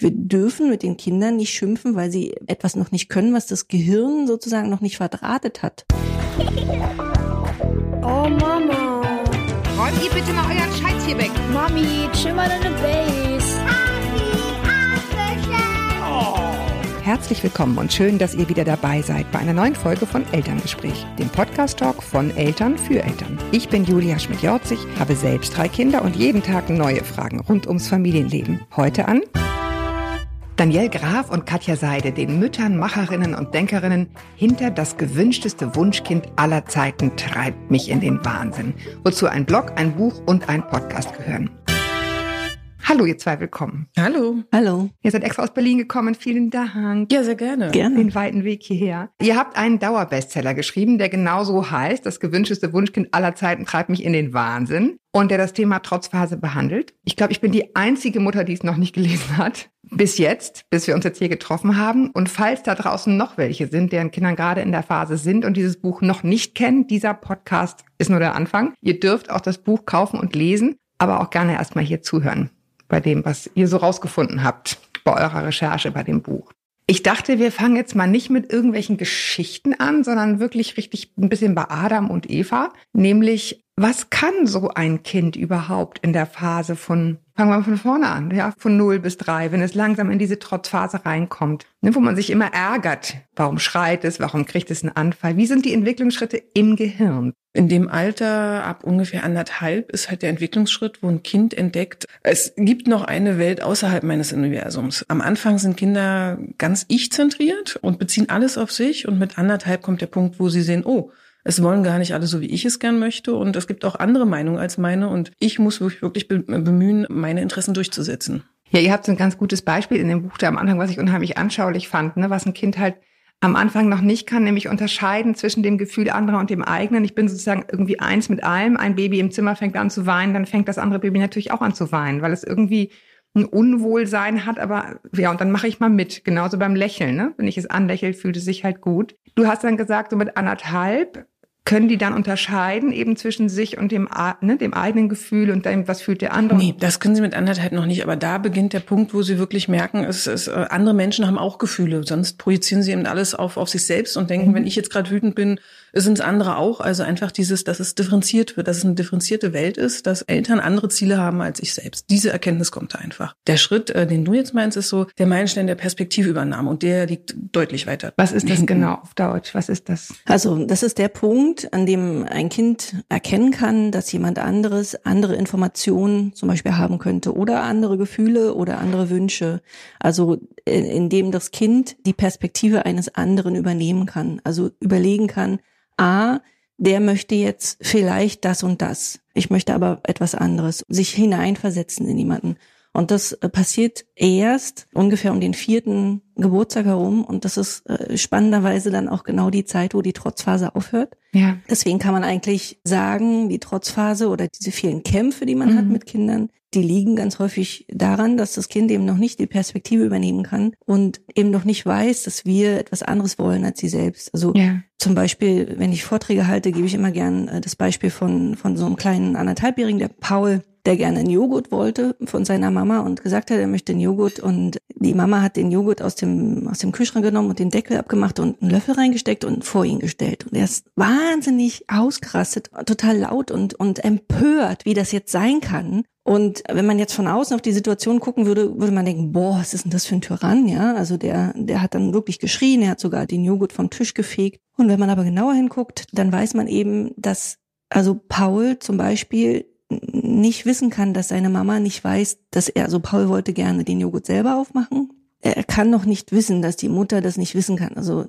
Wir dürfen mit den Kindern nicht schimpfen, weil sie etwas noch nicht können, was das Gehirn sozusagen noch nicht verdrahtet hat. Oh Mama. Räumt ihr bitte mal euren Scheiß hier weg. Mami, chill mal deine Base. Herzlich willkommen und schön, dass ihr wieder dabei seid bei einer neuen Folge von Elterngespräch, dem Podcast-Talk von Eltern für Eltern. Ich bin Julia Schmidt-Jorzig, habe selbst drei Kinder und jeden Tag neue Fragen rund ums Familienleben. Heute an Danielle Graf und Katja Seide, den Müttern, Macherinnen und Denkerinnen hinter das gewünschteste Wunschkind aller Zeiten treibt mich in den Wahnsinn, wozu ein Blog, ein Buch und ein Podcast gehören. Hallo, ihr zwei, willkommen. Hallo. Hallo. Ihr seid extra aus Berlin gekommen. Vielen Dank. Ja, sehr gerne. Gerne. Den weiten Weg hierher. Ihr habt einen Dauerbestseller geschrieben, der genauso heißt, das gewünschteste Wunschkind aller Zeiten treibt mich in den Wahnsinn und der das Thema Trotzphase behandelt. Ich glaube, ich bin die einzige Mutter, die es noch nicht gelesen hat. Bis jetzt, bis wir uns jetzt hier getroffen haben. Und falls da draußen noch welche sind, deren Kindern gerade in der Phase sind und dieses Buch noch nicht kennen, dieser Podcast ist nur der Anfang. Ihr dürft auch das Buch kaufen und lesen, aber auch gerne erstmal hier zuhören bei dem, was ihr so rausgefunden habt bei eurer Recherche bei dem Buch. Ich dachte, wir fangen jetzt mal nicht mit irgendwelchen Geschichten an, sondern wirklich richtig ein bisschen bei Adam und Eva, nämlich was kann so ein Kind überhaupt in der Phase von, fangen wir mal von vorne an, ja, von 0 bis 3, wenn es langsam in diese Trotzphase reinkommt, ne, wo man sich immer ärgert, warum schreit es, warum kriegt es einen Anfall, wie sind die Entwicklungsschritte im Gehirn? In dem Alter ab ungefähr anderthalb ist halt der Entwicklungsschritt, wo ein Kind entdeckt, es gibt noch eine Welt außerhalb meines Universums. Am Anfang sind Kinder ganz ich-zentriert und beziehen alles auf sich und mit anderthalb kommt der Punkt, wo sie sehen, oh, es wollen gar nicht alle so, wie ich es gern möchte und es gibt auch andere Meinungen als meine und ich muss mich wirklich bemühen, meine Interessen durchzusetzen. Ja, ihr habt so ein ganz gutes Beispiel in dem Buch da am Anfang, was ich unheimlich anschaulich fand, ne, was ein Kind halt am Anfang noch nicht kann, nämlich unterscheiden zwischen dem Gefühl anderer und dem eigenen. Ich bin sozusagen irgendwie eins mit allem. Ein Baby im Zimmer fängt an zu weinen, dann fängt das andere Baby natürlich auch an zu weinen, weil es irgendwie ein Unwohlsein hat, aber ja, und dann mache ich mal mit. Genauso beim Lächeln, ne? Wenn ich es anlächle, fühlt es sich halt gut. Du hast dann gesagt, so mit anderthalb können die dann unterscheiden eben zwischen sich und dem, ne, dem eigenen Gefühl und dem, was fühlt der andere? Nee, das können sie mit anderthalb noch nicht, aber da beginnt der Punkt, wo sie wirklich merken, es, es, äh, andere Menschen haben auch Gefühle, sonst projizieren sie eben alles auf, auf sich selbst und denken, mhm. wenn ich jetzt gerade wütend bin, sind es andere auch. Also einfach dieses, dass es differenziert wird, dass es eine differenzierte Welt ist, dass Eltern andere Ziele haben als ich selbst. Diese Erkenntnis kommt da einfach. Der Schritt, äh, den du jetzt meinst, ist so der Meilenstein der Perspektivübernahme und der liegt deutlich weiter. Was ist das genau auf Deutsch? Was ist das? Also das ist der Punkt, an dem ein Kind erkennen kann, dass jemand anderes andere Informationen zum Beispiel haben könnte oder andere Gefühle oder andere Wünsche. Also in, in dem das Kind die Perspektive eines anderen übernehmen kann. Also überlegen kann, A, der möchte jetzt vielleicht das und das. Ich möchte aber etwas anderes. Sich hineinversetzen in jemanden. Und das äh, passiert erst ungefähr um den vierten Geburtstag herum. Und das ist äh, spannenderweise dann auch genau die Zeit, wo die Trotzphase aufhört. Ja. Deswegen kann man eigentlich sagen, die Trotzphase oder diese vielen Kämpfe, die man mhm. hat mit Kindern, die liegen ganz häufig daran, dass das Kind eben noch nicht die Perspektive übernehmen kann und eben noch nicht weiß, dass wir etwas anderes wollen als sie selbst. Also ja. zum Beispiel, wenn ich Vorträge halte, gebe ich immer gern äh, das Beispiel von, von so einem kleinen anderthalbjährigen, der Paul, der gerne einen Joghurt wollte von seiner Mama und gesagt hat, er möchte einen Joghurt und die Mama hat den Joghurt aus dem, aus dem Kühlschrank genommen und den Deckel abgemacht und einen Löffel reingesteckt und vor ihn gestellt. Und er ist wahnsinnig ausgerastet, total laut und, und empört, wie das jetzt sein kann. Und wenn man jetzt von außen auf die Situation gucken würde, würde man denken, boah, was ist denn das für ein Tyrann, ja? Also der, der hat dann wirklich geschrien, er hat sogar den Joghurt vom Tisch gefegt. Und wenn man aber genauer hinguckt, dann weiß man eben, dass also Paul zum Beispiel nicht wissen kann, dass seine Mama nicht weiß, dass er, also Paul wollte gerne den Joghurt selber aufmachen. Er kann noch nicht wissen, dass die Mutter das nicht wissen kann. Also,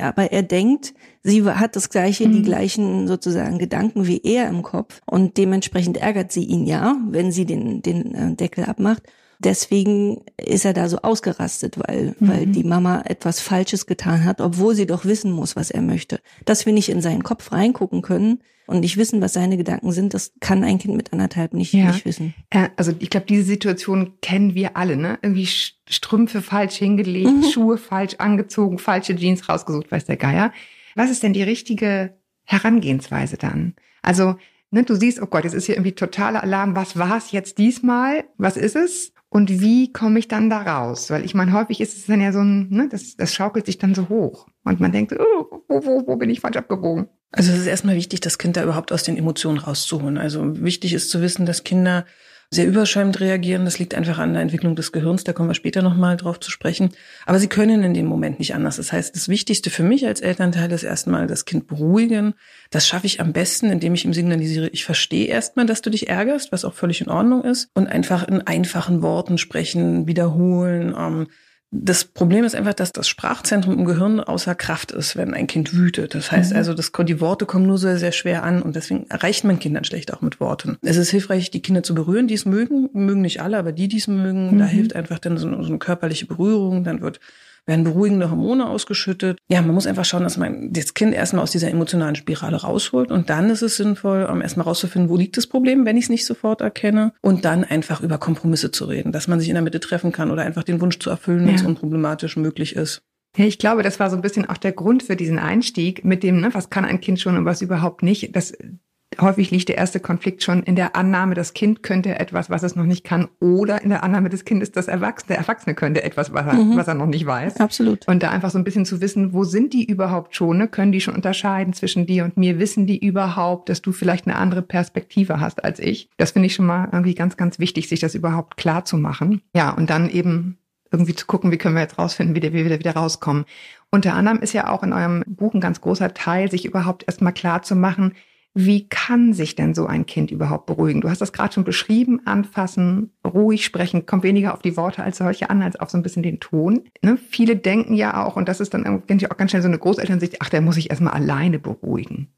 aber er denkt, sie hat das gleiche, mhm. die gleichen sozusagen Gedanken wie er im Kopf und dementsprechend ärgert sie ihn ja, wenn sie den, den äh, Deckel abmacht. Deswegen ist er da so ausgerastet, weil, mhm. weil die Mama etwas Falsches getan hat, obwohl sie doch wissen muss, was er möchte. Dass wir nicht in seinen Kopf reingucken können, und nicht wissen, was seine Gedanken sind, das kann ein Kind mit anderthalb nicht, ja. nicht wissen. Ja, also ich glaube, diese Situation kennen wir alle, ne? Irgendwie Strümpfe falsch hingelegt, mhm. Schuhe falsch angezogen, falsche Jeans rausgesucht, weiß der Geier. Was ist denn die richtige Herangehensweise dann? Also, ne, du siehst, oh Gott, jetzt ist hier irgendwie totaler Alarm. Was war es jetzt diesmal? Was ist es? Und wie komme ich dann da raus? Weil ich meine, häufig ist es dann ja so ein, ne, das, das schaukelt sich dann so hoch. Und man denkt, oh, wo, wo, wo bin ich falsch abgebogen? Also es ist erstmal wichtig, das Kind da überhaupt aus den Emotionen rauszuholen. Also wichtig ist zu wissen, dass Kinder sehr überschäumt reagieren. Das liegt einfach an der Entwicklung des Gehirns. Da kommen wir später nochmal drauf zu sprechen. Aber sie können in dem Moment nicht anders. Das heißt, das Wichtigste für mich als Elternteil ist erstmal das Kind beruhigen. Das schaffe ich am besten, indem ich ihm signalisiere, ich verstehe erstmal, dass du dich ärgerst, was auch völlig in Ordnung ist. Und einfach in einfachen Worten sprechen, wiederholen. Ähm, das Problem ist einfach, dass das Sprachzentrum im Gehirn außer Kraft ist, wenn ein Kind wütet. Das heißt mhm. also, das, die Worte kommen nur sehr, sehr schwer an und deswegen erreicht man Kindern schlecht auch mit Worten. Es ist hilfreich, die Kinder zu berühren, die es mögen. Mögen nicht alle, aber die, die es mögen, mhm. da hilft einfach dann so so eine körperliche Berührung. Dann wird werden beruhigende Hormone ausgeschüttet. Ja, man muss einfach schauen, dass man das Kind erstmal aus dieser emotionalen Spirale rausholt und dann ist es sinnvoll, um erstmal rauszufinden, wo liegt das Problem, wenn ich es nicht sofort erkenne und dann einfach über Kompromisse zu reden, dass man sich in der Mitte treffen kann oder einfach den Wunsch zu erfüllen, wenn es unproblematisch möglich ist. Ja, ich glaube, das war so ein bisschen auch der Grund für diesen Einstieg mit dem, ne, was kann ein Kind schon und was überhaupt nicht. Das häufig liegt der erste Konflikt schon in der Annahme, das Kind könnte etwas, was es noch nicht kann, oder in der Annahme des Kindes, das Erwachsene, der Erwachsene könnte etwas, was er, mhm. was er noch nicht weiß. Absolut. Und da einfach so ein bisschen zu wissen, wo sind die überhaupt schon? Ne? Können die schon unterscheiden zwischen dir und mir? Wissen die überhaupt, dass du vielleicht eine andere Perspektive hast als ich? Das finde ich schon mal irgendwie ganz, ganz wichtig, sich das überhaupt klar zu machen. Ja, und dann eben irgendwie zu gucken, wie können wir jetzt rausfinden, wie wir wieder, wieder rauskommen. Unter anderem ist ja auch in eurem Buch ein ganz großer Teil, sich überhaupt erstmal klar zu machen, wie kann sich denn so ein Kind überhaupt beruhigen? Du hast das gerade schon beschrieben, anfassen, ruhig sprechen, kommt weniger auf die Worte als solche an, als auf so ein bisschen den Ton. Ne? Viele denken ja auch, und das ist dann irgendwie auch ganz schnell so eine Großelternsicht, ach, der muss sich erstmal alleine beruhigen.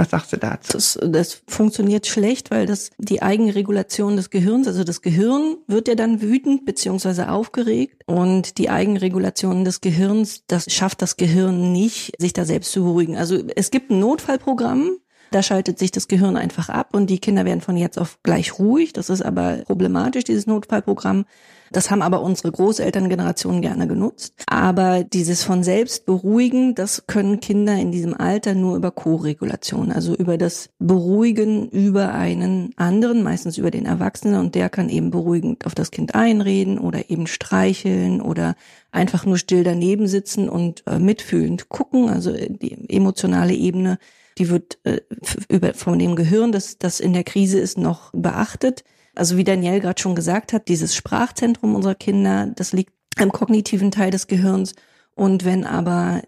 Was sagst du dazu? Das, das funktioniert schlecht, weil das die Eigenregulation des Gehirns, also das Gehirn wird ja dann wütend beziehungsweise aufgeregt und die Eigenregulation des Gehirns, das schafft das Gehirn nicht, sich da selbst zu beruhigen. Also es gibt ein Notfallprogramm, da schaltet sich das Gehirn einfach ab und die Kinder werden von jetzt auf gleich ruhig. Das ist aber problematisch, dieses Notfallprogramm. Das haben aber unsere Großelterngeneration gerne genutzt. Aber dieses von selbst beruhigen, das können Kinder in diesem Alter nur über Co-Regulation, also über das Beruhigen über einen anderen, meistens über den Erwachsenen und der kann eben beruhigend auf das Kind einreden oder eben streicheln oder einfach nur still daneben sitzen und äh, mitfühlend gucken, also die emotionale Ebene die wird äh, über, von dem Gehirn, das, das in der Krise ist, noch beachtet. Also wie Danielle gerade schon gesagt hat, dieses Sprachzentrum unserer Kinder, das liegt im kognitiven Teil des Gehirns. Und wenn aber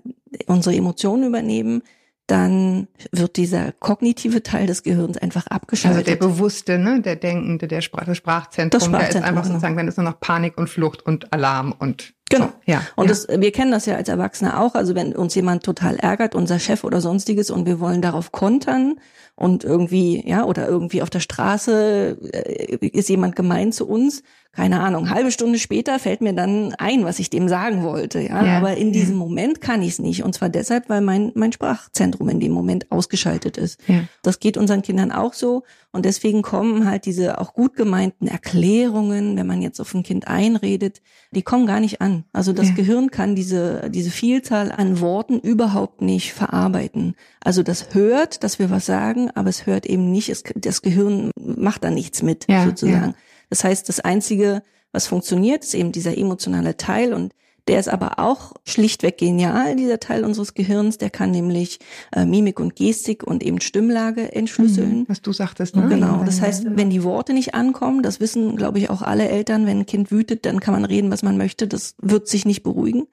unsere Emotionen übernehmen, dann wird dieser kognitive Teil des Gehirns einfach abgeschaltet. Also der bewusste, ne, der denkende, der Sprach, das Sprachzentrum, das Sprachzentrum, der ist einfach genau. sozusagen, wenn es nur noch Panik und Flucht und Alarm und Genau. Ja. Und ja. Das, wir kennen das ja als Erwachsene auch. Also wenn uns jemand total ärgert, unser Chef oder sonstiges, und wir wollen darauf kontern und irgendwie, ja, oder irgendwie auf der Straße äh, ist jemand gemein zu uns, keine Ahnung, halbe Stunde später fällt mir dann ein, was ich dem sagen wollte, ja. ja Aber in diesem Moment kann ich es nicht. Und zwar deshalb, weil mein, mein Sprachzentrum in dem Moment ausgeschaltet ist. Ja. Das geht unseren Kindern auch so. Und deswegen kommen halt diese auch gut gemeinten Erklärungen, wenn man jetzt auf ein Kind einredet, die kommen gar nicht an. Also das ja. Gehirn kann diese, diese Vielzahl an Worten überhaupt nicht verarbeiten. Also das hört, dass wir was sagen, aber es hört eben nicht, es, das Gehirn macht da nichts mit, ja, sozusagen. Das heißt, das Einzige, was funktioniert, ist eben dieser emotionale Teil und der ist aber auch schlichtweg genial, dieser Teil unseres Gehirns. Der kann nämlich äh, Mimik und Gestik und eben Stimmlage entschlüsseln. Mhm, was du sagtest, ne? Genau. Das heißt, wenn die Worte nicht ankommen, das wissen, glaube ich, auch alle Eltern, wenn ein Kind wütet, dann kann man reden, was man möchte. Das wird sich nicht beruhigen.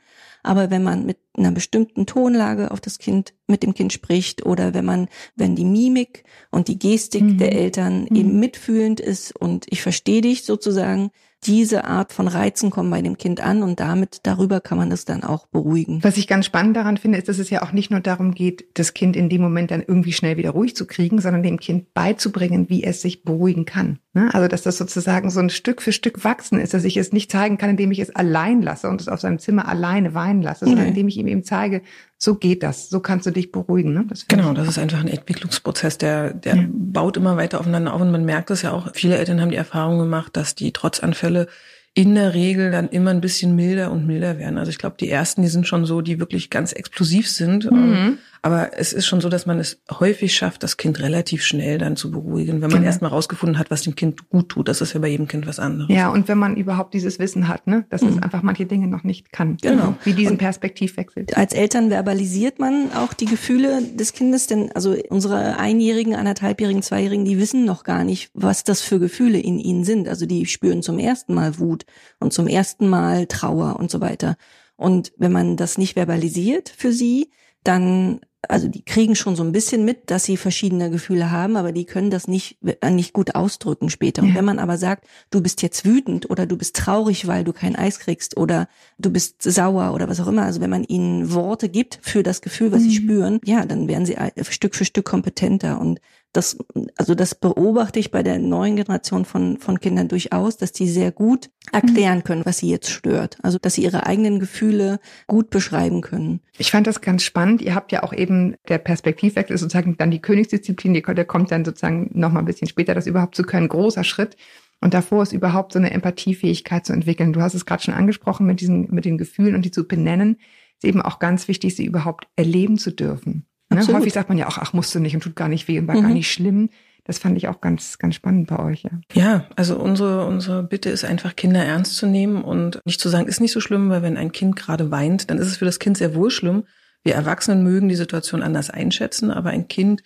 Aber wenn man mit einer bestimmten Tonlage auf das Kind, mit dem Kind spricht oder wenn man, wenn die Mimik und die Gestik mhm. der Eltern mhm. eben mitfühlend ist und ich verstehe dich sozusagen, diese Art von Reizen kommen bei dem Kind an und damit darüber kann man es dann auch beruhigen. Was ich ganz spannend daran finde, ist, dass es ja auch nicht nur darum geht, das Kind in dem Moment dann irgendwie schnell wieder ruhig zu kriegen, sondern dem Kind beizubringen, wie es sich beruhigen kann. Ne? Also, dass das sozusagen so ein Stück für Stück wachsen ist, dass ich es nicht zeigen kann, indem ich es allein lasse und es auf seinem Zimmer alleine weinen lasse, sondern indem ich ihm eben zeige, so geht das, so kannst du dich beruhigen. Ne? Das genau, das ist einfach ein Entwicklungsprozess, der, der ja. baut immer weiter aufeinander auf und man merkt es ja auch, viele Eltern haben die Erfahrung gemacht, dass die Trotzanfälle in der Regel dann immer ein bisschen milder und milder werden. Also ich glaube, die ersten, die sind schon so, die wirklich ganz explosiv sind. Mhm. Aber es ist schon so, dass man es häufig schafft, das Kind relativ schnell dann zu beruhigen, wenn man Genau. erstmal rausgefunden hat, was dem Kind gut tut. Das ist ja bei jedem Kind was anderes. Ja, und wenn man überhaupt dieses Wissen hat, ne, dass es Mhm. einfach manche Dinge noch nicht kann. Genau. Wie diesen Und- Perspektivwechsel. Als Eltern verbalisiert man auch die Gefühle des Kindes, denn also unsere Einjährigen, anderthalbjährigen, Zweijährigen, die wissen noch gar nicht, was das für Gefühle in ihnen sind. Also die spüren zum ersten Mal Wut und zum ersten Mal Trauer und so weiter. Und wenn man das nicht verbalisiert für sie, dann also die kriegen schon so ein bisschen mit, dass sie verschiedene Gefühle haben, aber die können das nicht, äh, nicht gut ausdrücken später. Und Ja. wenn man aber sagt, du bist jetzt wütend oder du bist traurig, weil du kein Eis kriegst oder du bist sauer oder was auch immer, also wenn man ihnen Worte gibt für das Gefühl, was sie Mhm. spüren, ja, dann werden sie Stück für Stück kompetenter. Und das, also das beobachte ich bei der neuen Generation von, von Kindern durchaus, dass die sehr gut erklären können, was sie jetzt stört. Also, dass sie ihre eigenen Gefühle gut beschreiben können. Ich fand das ganz spannend. Ihr habt ja auch eben, der Perspektivwechsel ist sozusagen dann die Königsdisziplin, die, der kommt dann sozusagen noch mal ein bisschen später, das überhaupt zu können. Großer Schritt. Und davor ist überhaupt so eine Empathiefähigkeit zu entwickeln. Du hast es gerade schon angesprochen mit diesen, mit den Gefühlen und die zu benennen. Ist eben auch ganz wichtig, sie überhaupt erleben zu dürfen. Ne? Häufig sagt man ja auch, ach, musst du nicht und tut gar nicht weh und war gar Mhm. nicht schlimm. Das fand ich auch ganz, ganz spannend bei euch, ja. Ja, also unsere, unsere Bitte ist einfach, Kinder ernst zu nehmen und nicht zu sagen, ist nicht so schlimm, weil wenn ein Kind gerade weint, dann ist es für das Kind sehr wohl schlimm. Wir Erwachsenen mögen die Situation anders einschätzen, aber ein Kind,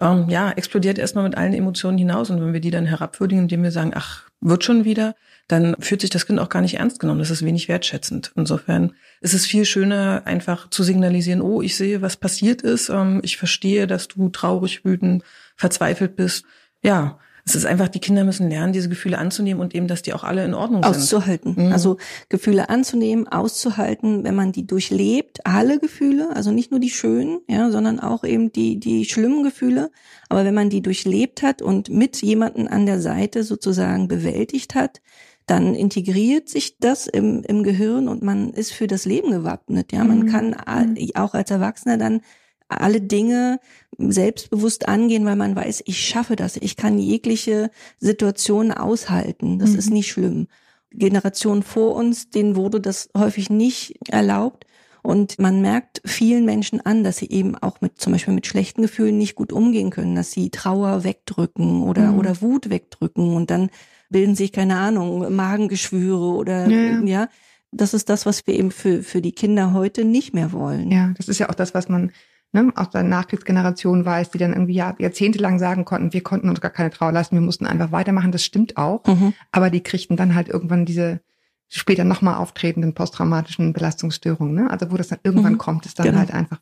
ähm, ja, explodiert erstmal mit allen Emotionen hinaus und wenn wir die dann herabwürdigen, indem wir sagen, ach, wird schon wieder, dann fühlt sich das Kind auch gar nicht ernst genommen. Das ist wenig wertschätzend. Insofern ist es viel schöner, einfach zu signalisieren, oh, ich sehe, was passiert ist, ähm, ich verstehe, dass du traurig, wütend, verzweifelt bist. Ja, es ist einfach, die Kinder müssen lernen, diese Gefühle anzunehmen und eben, dass die auch alle in Ordnung sind. Auszuhalten. Mhm. Also Gefühle anzunehmen, auszuhalten, wenn man die durchlebt, alle Gefühle, also nicht nur die schönen, ja, sondern auch eben die, die schlimmen Gefühle. Aber wenn man die durchlebt hat und mit jemanden an der Seite sozusagen bewältigt hat, dann integriert sich das im, im Gehirn und man ist für das Leben gewappnet. Ja, man Mhm. kann a- auch als Erwachsener dann alle Dinge selbstbewusst angehen, weil man weiß, ich schaffe das. Ich kann jegliche Situation aushalten. Das Mhm. ist nicht schlimm. Generationen vor uns, denen wurde das häufig nicht erlaubt. Und man merkt vielen Menschen an, dass sie eben auch mit, zum Beispiel mit schlechten Gefühlen nicht gut umgehen können, dass sie Trauer wegdrücken oder, Mhm. oder Wut wegdrücken und dann bilden sich, keine Ahnung, Magengeschwüre oder, Ja, ja. Das ist das, was wir eben für, für die Kinder heute nicht mehr wollen. Ja, das ist ja auch das, was man ne, aus der Nachkriegsgeneration weiß, die dann irgendwie Jahr, jahrzehntelang sagen konnten, wir konnten uns gar keine Trauer leisten, wir mussten einfach weitermachen. Das stimmt auch. Mhm. Aber die kriegten dann halt irgendwann diese später nochmal auftretenden posttraumatischen Belastungsstörungen. Ne? Also wo das dann irgendwann Mhm. kommt, ist dann Genau. halt einfach.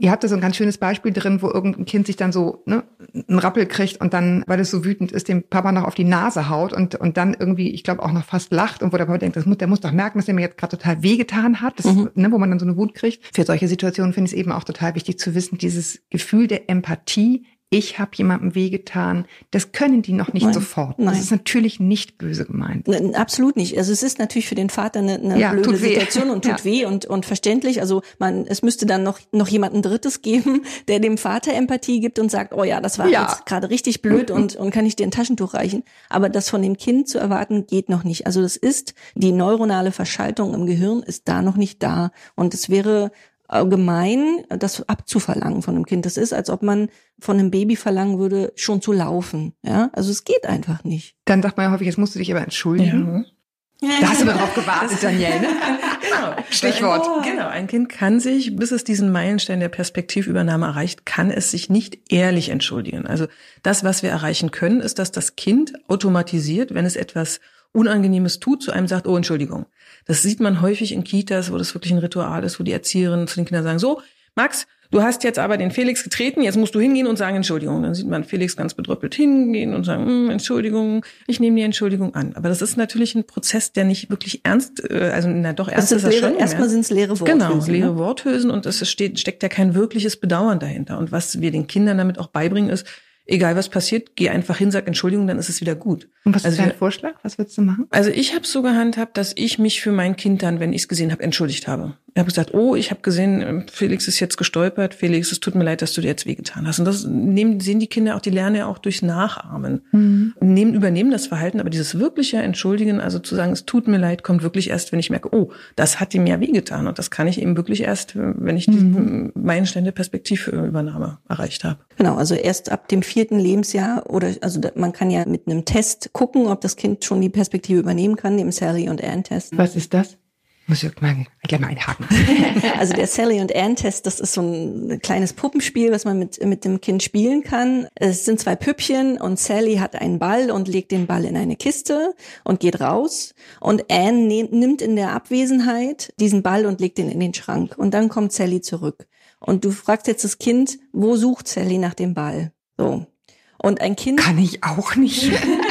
Ihr habt da so ein ganz schönes Beispiel drin, wo irgendein Kind sich dann so ne, einen Rappel kriegt und dann, weil es so wütend ist, dem Papa noch auf die Nase haut und, und dann irgendwie, ich glaube, auch noch fast lacht und wo der Papa denkt, das muss, der muss doch merken, dass er mir jetzt gerade total wehgetan hat, das, Mhm. ne, wo man dann so eine Wut kriegt. Für solche Situationen finde ich es eben auch total wichtig zu wissen, dieses Gefühl der Empathie, ich habe jemandem wehgetan, das können die noch nicht Nein. sofort. Nein. Das ist natürlich nicht böse gemeint. Absolut nicht. Also es ist natürlich für den Vater eine, eine Ja, blöde weh. Situation und tut Ja. weh und, und verständlich. Also man, es müsste dann noch, noch jemanden Drittes geben, der dem Vater Empathie gibt und sagt, oh ja, das war Ja. jetzt gerade richtig blöd und, und kann ich dir ein Taschentuch reichen. Aber das von dem Kind zu erwarten, geht noch nicht. Also das ist, die neuronale Verschaltung im Gehirn ist da noch nicht da. Und es wäre gemein, das abzuverlangen von einem Kind. Das ist, als ob man von einem Baby verlangen würde, schon zu laufen. Ja, also es geht einfach nicht. Dann sagt man ja häufig, jetzt musst du dich aber entschuldigen. Da hast du nur drauf gewartet, Danielle. Ne? Genau. Stichwort. Ein, genau, ein Kind kann sich, bis es diesen Meilenstein der Perspektivübernahme erreicht, kann es sich nicht ehrlich entschuldigen. Also das, was wir erreichen können, ist, dass das Kind automatisiert, wenn es etwas Unangenehmes tut, zu einem sagt, oh, Entschuldigung. Das sieht man häufig in Kitas, wo das wirklich ein Ritual ist, wo die Erzieherinnen zu den Kindern sagen, so, Max, du hast jetzt aber den Felix getreten, jetzt musst du hingehen und sagen Entschuldigung. Dann sieht man Felix ganz bedröppelt hingehen und sagen, "Hm, Entschuldigung, ich nehme die Entschuldigung an. Aber das ist natürlich ein Prozess, der nicht wirklich ernst, äh, also na doch ernst Das ist er leere, schon. erstmal sind es leere Worte. Genau, leere Worthülsen und es steht, steckt ja kein wirkliches Bedauern dahinter. Und was wir den Kindern damit auch beibringen ist, egal was passiert, geh einfach hin, sag Entschuldigung, dann ist es wieder gut. Und was Also ist dein Vorschlag? Was würdest du machen? Also ich habe so gehandhabt, dass ich mich für mein Kind dann, wenn ich es gesehen habe, entschuldigt habe. Ich habe gesagt, oh, ich habe gesehen, Felix ist jetzt gestolpert. Felix, es tut mir leid, dass du dir jetzt wehgetan hast. Und das nehmen, sehen die Kinder auch, die lernen ja auch durchs Nachahmen. Mhm. Nehmen, übernehmen das Verhalten, aber dieses wirkliche Entschuldigen, also zu sagen, es tut mir leid, kommt wirklich erst, wenn ich merke, oh, das hat ihm ja wehgetan. Und das kann ich eben wirklich erst, wenn ich die mhm. Meilenstein Perspektivübernahme erreicht habe. Genau, also erst ab dem vierten Lebensjahr oder also man kann ja mit einem Test gucken, ob das Kind schon die Perspektive übernehmen kann, dem Sally und Ann Test. Was ist das? Muss ich mal gleich mal einhaken. also der Sally und Ann Test, das ist so ein kleines Puppenspiel, was man mit, mit dem Kind spielen kann. Es sind zwei Püppchen und Sally hat einen Ball und legt den Ball in eine Kiste und geht raus. Und Ann ne nimmt in der Abwesenheit diesen Ball und legt ihn in den Schrank. Und dann kommt Sally zurück. Und du fragst jetzt das Kind, wo sucht Sally nach dem Ball? So. Und ein Kind. Kann ich auch nicht.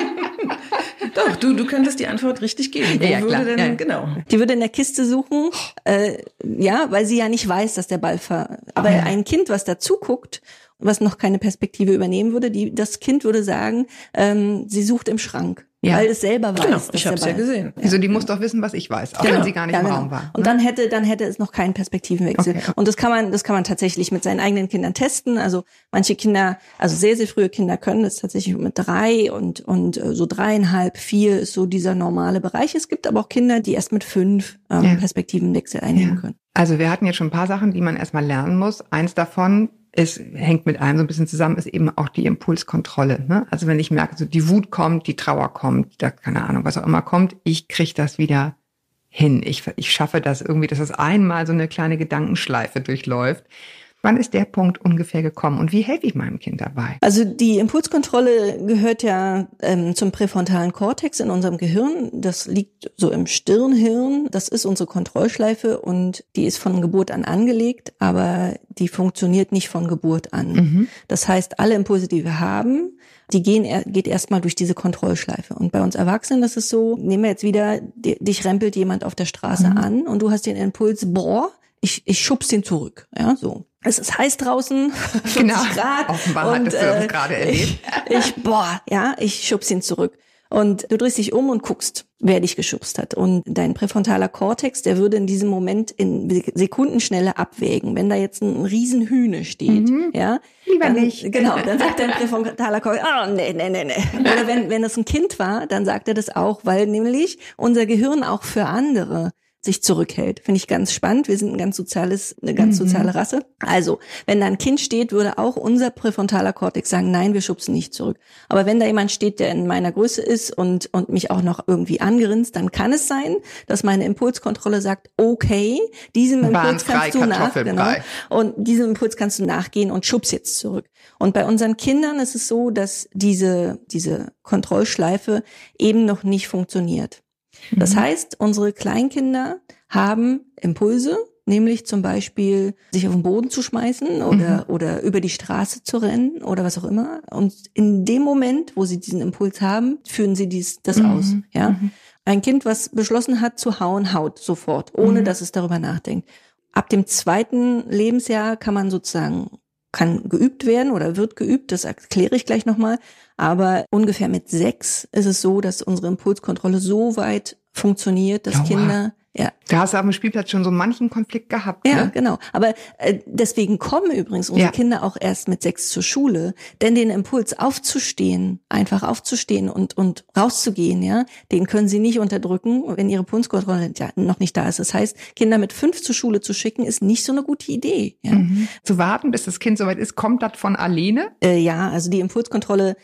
Doch, du, du könntest die Antwort richtig geben. Wo ja, würde denn, ja. genau. Die würde in der Kiste suchen, äh, ja, weil sie ja nicht weiß, dass der Ball ver. Aber ja. ein Kind, was dazu guckt, was noch keine Perspektive übernehmen würde, die, das Kind würde sagen, ähm, sie sucht im Schrank. Ja. Weil es selber weiß. Genau, ich habe es ja gesehen. Ja. Also die muss doch wissen, was ich weiß, auch genau. wenn sie gar nicht ja, im genau. Raum war. Und ne? dann hätte, dann hätte es noch keinen Perspektivenwechsel. Okay. Und das kann man, das kann man tatsächlich mit seinen eigenen Kindern testen. Also manche Kinder, also sehr, sehr frühe Kinder können das tatsächlich mit drei und, und äh, so dreieinhalb, vier ist so dieser normale Bereich. Es gibt aber auch Kinder, die erst mit fünf ähm, Perspektivenwechsel einnehmen können. Also wir hatten jetzt schon ein paar Sachen, die man erstmal lernen muss. Eins davon es hängt mit einem so ein bisschen zusammen, ist eben auch die Impulskontrolle. Ne? Also wenn ich merke, so die Wut kommt, die Trauer kommt, da keine Ahnung, was auch immer kommt, ich kriege das wieder hin. Ich, ich schaffe das irgendwie, dass das einmal so eine kleine Gedankenschleife durchläuft. Wann ist der Punkt ungefähr gekommen und wie helfe ich meinem Kind dabei? Also die Impulskontrolle gehört ja ähm, zum präfrontalen Kortex in unserem Gehirn. Das liegt so im Stirnhirn. Das ist unsere Kontrollschleife und die ist von Geburt an angelegt, aber die funktioniert nicht von Geburt an. Mhm. Das heißt, alle Impulse, die wir haben, die gehen, geht erstmal durch diese Kontrollschleife. Und bei uns Erwachsenen ist es so, nehmen wir jetzt wieder, dich rempelt jemand auf der Straße mhm. an und du hast den Impuls, boah, ich, ich schub's den zurück. Ja, so es ist heiß draußen, 50 genau. Grad. Offenbar und, hattest du äh, gerade erlebt. Ich, ich, boah, ja, ich schub's ihn zurück. Und du drehst dich um und guckst, wer dich geschubst hat. Und dein präfrontaler Kortex, der würde in diesem Moment in Sekundenschnelle abwägen. Wenn da jetzt ein Riesenhühne steht, mhm. ja. Lieber dann, nicht. Genau, dann sagt dein präfrontaler Kortex, oh, nee, nee, nee, nee. Oder wenn, wenn das ein Kind war, dann sagt er das auch, weil nämlich unser Gehirn auch für andere sich zurückhält. Finde ich ganz spannend. Wir sind ein ganz soziales, eine ganz mhm. soziale Rasse. Also, wenn da ein Kind steht, würde auch unser präfrontaler Kortex sagen, nein, wir schubsen nicht zurück. Aber wenn da jemand steht, der in meiner Größe ist und, und mich auch noch irgendwie angrinst, dann kann es sein, dass meine Impulskontrolle sagt, okay, diesem Impuls kannst du nach, genau, und diesem Impuls kannst du nachgehen und schubst jetzt zurück. Und bei unseren Kindern ist es so, dass diese, diese Kontrollschleife eben noch nicht funktioniert. Das mhm. heißt, unsere Kleinkinder haben Impulse, nämlich zum Beispiel sich auf den Boden zu schmeißen oder, mhm. oder über die Straße zu rennen oder was auch immer. Und in dem Moment, wo sie diesen Impuls haben, führen sie dies, das mhm. aus. Ja? Mhm. Ein Kind, was beschlossen hat zu hauen, haut sofort, ohne mhm. dass es darüber nachdenkt. Ab dem zweiten Lebensjahr kann man sozusagen kann geübt werden oder wird geübt, das erkläre ich gleich nochmal. Aber ungefähr mit sechs ist es so, dass unsere Impulskontrolle so weit funktioniert, dass Aua. Kinder ja. Da hast du auf dem Spielplatz schon so manchen Konflikt gehabt. Ja, ne? genau. Aber äh, deswegen kommen übrigens unsere ja. Kinder auch erst mit sechs zur Schule, denn den Impuls aufzustehen, einfach aufzustehen und und rauszugehen, ja, den können sie nicht unterdrücken, wenn ihre Impulskontrolle ja, noch nicht da ist. Das heißt, Kinder mit fünf zur Schule zu schicken, ist nicht so eine gute Idee. Ja? Mhm. Zu warten, bis das Kind soweit ist, kommt das von alleine? Äh, ja, also die Impulskontrolle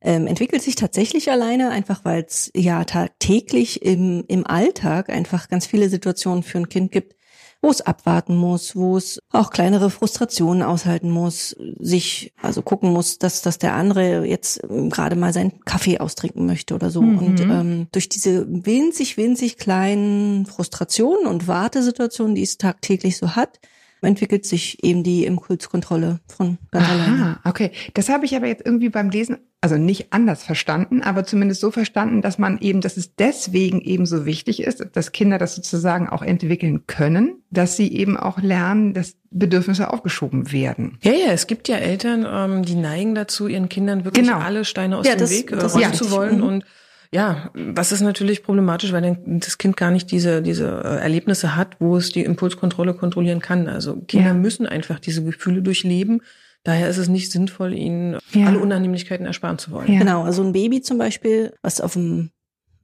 ähm, entwickelt sich tatsächlich alleine, einfach weil es ja tagtäglich im, im Alltag einfach ganz viele Situationen für ein Kind gibt, wo es abwarten muss, wo es auch kleinere Frustrationen aushalten muss, sich also gucken muss, dass, dass der andere jetzt ähm, gerade mal seinen Kaffee austrinken möchte oder so. Mhm. Und ähm, durch diese winzig, winzig kleinen Frustrationen und Wartesituationen, die es tagtäglich so hat, entwickelt sich eben die Impulskontrolle von ganz Aha, alleine. Okay, das habe ich aber jetzt irgendwie beim Lesen also nicht anders verstanden, aber zumindest so verstanden, dass man eben, dass es deswegen eben so wichtig ist, dass Kinder das sozusagen auch entwickeln können, dass sie eben auch lernen, dass Bedürfnisse aufgeschoben werden. Ja, ja, es gibt ja Eltern, ähm, die neigen dazu, ihren Kindern wirklich genau. alle Steine aus ja, dem das, Weg äh, räumen zu wollen mhm. und Ja, was ist natürlich problematisch, weil dann das Kind gar nicht diese, diese äh, Erlebnisse hat, wo es die Impulskontrolle kontrollieren kann. Also Kinder Ja. müssen einfach diese Gefühle durchleben. Daher ist es nicht sinnvoll, ihnen Ja. alle Unannehmlichkeiten ersparen zu wollen. Ja. Genau, also ein Baby zum Beispiel, was auf dem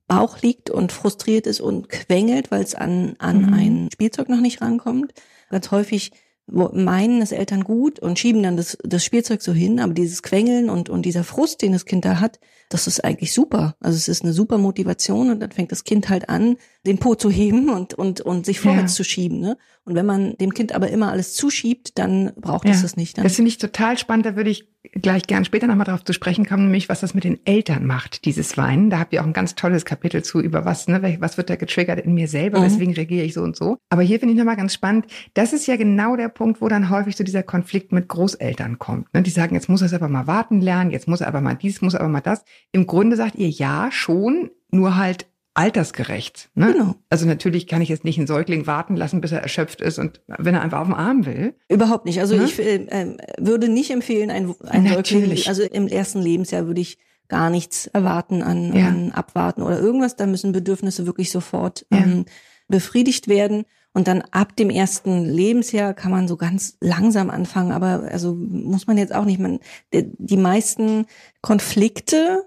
Bauch liegt und frustriert ist und quengelt, weil es an, an Mhm. ein Spielzeug noch nicht rankommt. Ganz häufig meinen es Eltern gut und schieben dann das, das Spielzeug so hin, aber dieses Quengeln und, und dieser Frust, den das Kind da hat, das ist eigentlich super. Also es ist eine super Motivation und dann fängt das Kind halt an, den Po zu heben und, und, und sich vorwärts Ja. zu schieben. Ne? Und wenn man dem Kind aber immer alles zuschiebt, dann braucht es Ja. das nicht. Dann Das finde ich total spannend. Da würde ich gleich gern später nochmal drauf zu sprechen kommen, nämlich was das mit den Eltern macht, dieses Weinen. Da habt ihr auch ein ganz tolles Kapitel zu, über was, ne, was wird da getriggert in mir selber, Mhm. weswegen reagiere ich so und so. Aber hier finde ich nochmal ganz spannend. Das ist ja genau der Punkt, wo dann häufig so dieser Konflikt mit Großeltern kommt. Ne? Die sagen, jetzt muss er es aber mal warten lernen, jetzt muss er aber mal dies, muss er aber mal das. Im Grunde sagt ihr ja schon, nur halt altersgerecht. Ne? Genau. Also natürlich kann ich jetzt nicht einen Säugling warten lassen, bis er erschöpft ist und wenn er einfach auf dem Arm will. Überhaupt nicht. Also Ne? ich äh, würde nicht empfehlen, ein, ein. Säugling, also im ersten Lebensjahr würde ich gar nichts erwarten an, Ja. an Abwarten oder irgendwas. Da müssen Bedürfnisse wirklich sofort Ja. ähm, befriedigt werden. Und dann ab dem ersten Lebensjahr kann man so ganz langsam anfangen, aber also muss man jetzt auch nicht. Man, die meisten Konflikte,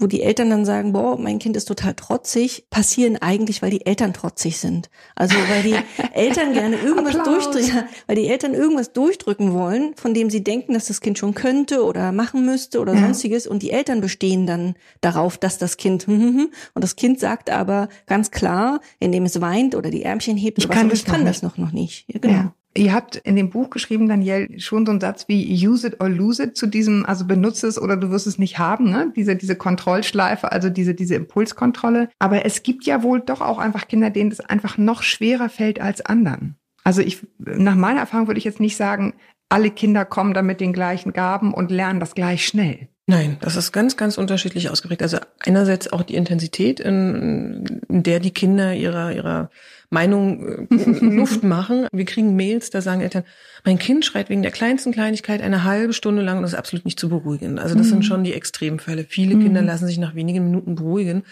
wo die Eltern dann sagen, boah, mein Kind ist total trotzig, passieren eigentlich, weil die Eltern trotzig sind. Also weil die Eltern gerne irgendwas durchdrücken, weil die Eltern irgendwas durchdrücken wollen, von dem sie denken, dass das Kind schon könnte oder machen müsste oder Ja. sonstiges. Und die Eltern bestehen dann darauf, dass das Kind und das Kind sagt aber ganz klar, indem es weint oder die Ärmchen hebt, Ich was kann auch, das ich kann noch das noch, noch nicht. Ja, genau. Ja. Ihr habt in dem Buch geschrieben, Daniel, schon so einen Satz wie use it or lose it zu diesem, also benutze es oder du wirst es nicht haben, ne? Diese, diese Kontrollschleife, also diese, diese Impulskontrolle. Aber es gibt ja wohl doch auch einfach Kinder, denen das einfach noch schwerer fällt als anderen. Also ich, nach meiner Erfahrung würde ich jetzt nicht sagen, alle Kinder kommen da mit den gleichen Gaben und lernen das gleich schnell. Nein, das ist ganz, ganz unterschiedlich ausgeprägt. Also einerseits auch die Intensität, in, in der die Kinder ihrer, ihrer Meinung äh, Luft machen. Wir kriegen Mails, da sagen Eltern, mein Kind schreit wegen der kleinsten Kleinigkeit eine halbe Stunde lang und das ist absolut nicht zu beruhigen. Also das sind schon die Extremfälle. Viele Kinder lassen sich nach wenigen Minuten beruhigen.